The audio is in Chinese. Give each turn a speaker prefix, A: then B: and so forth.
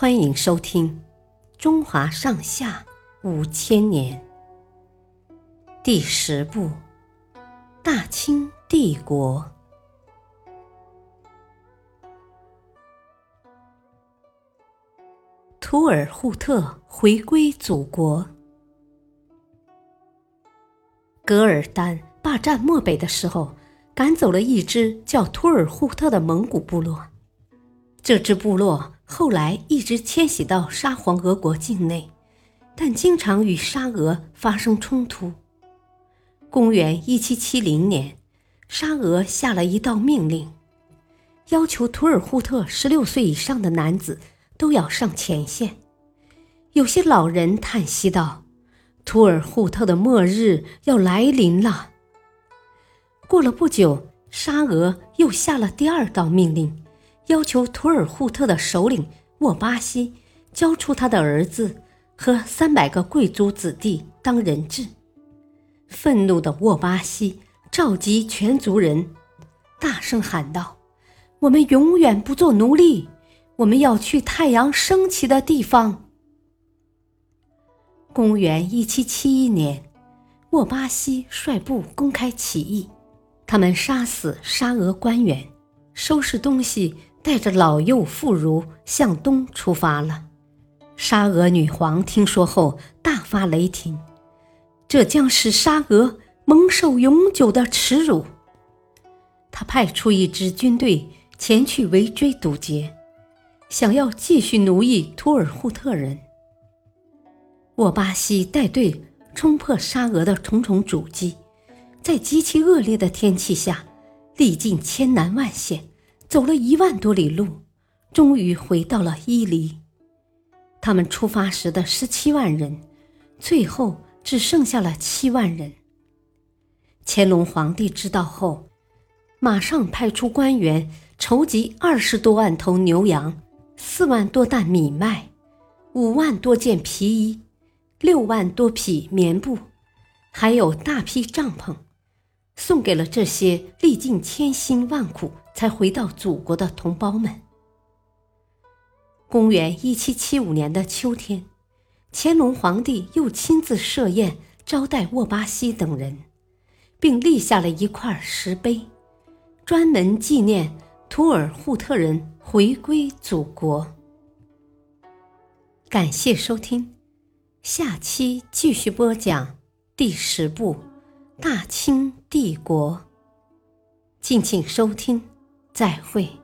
A: 欢迎收听《中华上下五千年》第十部《大清帝国》。图尔扈特回归祖国。噶尔丹霸占漠北的时候，赶走了一支叫图尔扈特的蒙古部落。这支部落后来一直迁徙到沙皇俄国境内，但经常与沙俄发生冲突。公元一七七零年，沙俄下了一道命令，要求图尔扈特十六岁以上的男子都要上前线。有些老人叹息道：“图尔扈特的末日要来临了。”过了不久，沙俄又下了第二道命令。要求图尔扈特的首领沃巴西交出他的儿子和三百个贵族子弟当人质。愤怒的沃巴西召集全族人，大声喊道：“我们永远不做奴隶！我们要去太阳升起的地方。”公元一七七一年，沃巴西率部公开起义，他们杀死沙俄官员，收拾东西。带着老幼妇孺向东出发了。沙俄女皇听说后大发雷霆，这将使沙俄蒙受永久的耻辱。他派出一支军队前去围追堵截，想要继续奴役图尔扈特人。沃巴西带队冲破沙俄的重重阻击，在极其恶劣的天气下，历尽千难万险。走了一万多里路，终于回到了伊犁。他们出发时的十七万人，最后只剩下了七万人。乾隆皇帝知道后，马上派出官员筹集二十多万头牛羊、四万多担米麦、五万多件皮衣、六万多匹棉布，还有大批帐篷。送给了这些历尽千辛万苦才回到祖国的同胞们。公元一七七五年的秋天，乾隆皇帝又亲自设宴招待沃巴西等人，并立下了一块石碑，专门纪念图尔扈特人回归祖国。感谢收听，下期继续播讲第十部。大清帝国，敬请收听，再会。